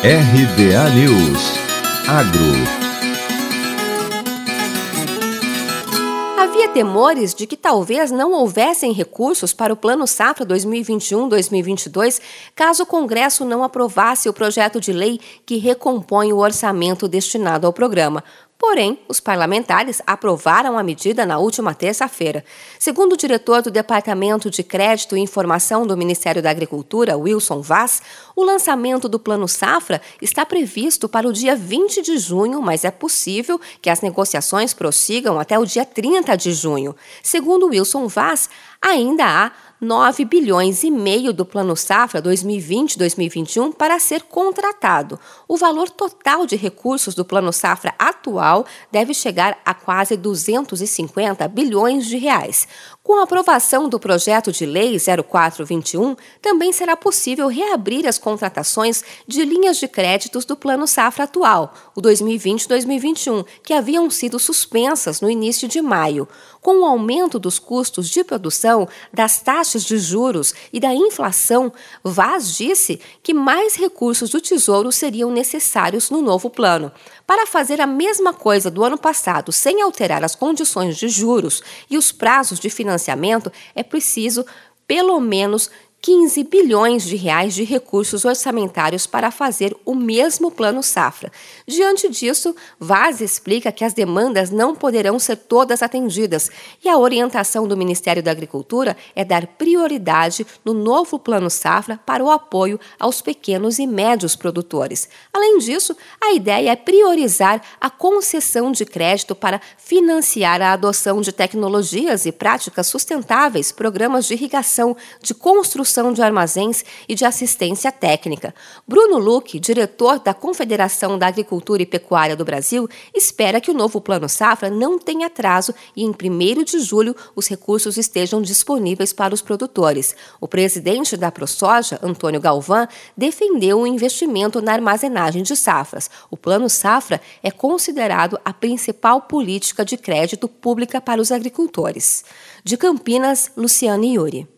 RBA News Agro Havia temores de que talvez não houvessem recursos para o Plano Safra 2021-2022 caso o Congresso não aprovasse o projeto de lei que recompõe o orçamento destinado ao programa. Porém, os parlamentares aprovaram a medida na última terça-feira. Segundo o diretor do Departamento de Crédito e Informação do Ministério da Agricultura, Wilson Vaz, o lançamento do Plano Safra está previsto para o dia 20 de junho, mas é possível que as negociações prossigam até o dia 30 de junho. Segundo Wilson Vaz, ainda há 9 bilhões e meio do Plano Safra 2020-2021 para ser contratado. O valor total de recursos do Plano Safra atual deve chegar a quase 250 bilhões de reais. Com a aprovação do projeto de lei 0421, também será possível reabrir as contratações de linhas de créditos do Plano Safra atual, o 2020-2021, que haviam sido suspensas no início de maio. Com o aumento dos custos de produção, das taxas de juros e da inflação, Vaz disse que mais recursos do Tesouro seriam necessários no novo plano. Para fazer a mesma coisa do ano passado sem alterar as condições de juros e os prazos de financiamento, é preciso pelo menos 15 bilhões de reais de recursos orçamentários para fazer o mesmo plano safra. Diante disso, Vaz explica que as demandas não poderão ser todas atendidas e a orientação do Ministério da Agricultura é dar prioridade no novo plano safra para o apoio aos pequenos e médios produtores. Além disso, a ideia é priorizar a concessão de crédito para financiar a adoção de tecnologias e práticas sustentáveis, programas de irrigação, de construção construção de armazéns e de assistência técnica. Bruno Luque, diretor da Confederação da Agricultura e Pecuária do Brasil, espera que o novo Plano Safra não tenha atraso e em 1 de julho os recursos estejam disponíveis para os produtores. O presidente da ProSoja, Antônio Galvão, defendeu o investimento na armazenagem de safras. O Plano Safra é considerado a principal política de crédito pública para os agricultores. De Campinas, Luciane Yuri.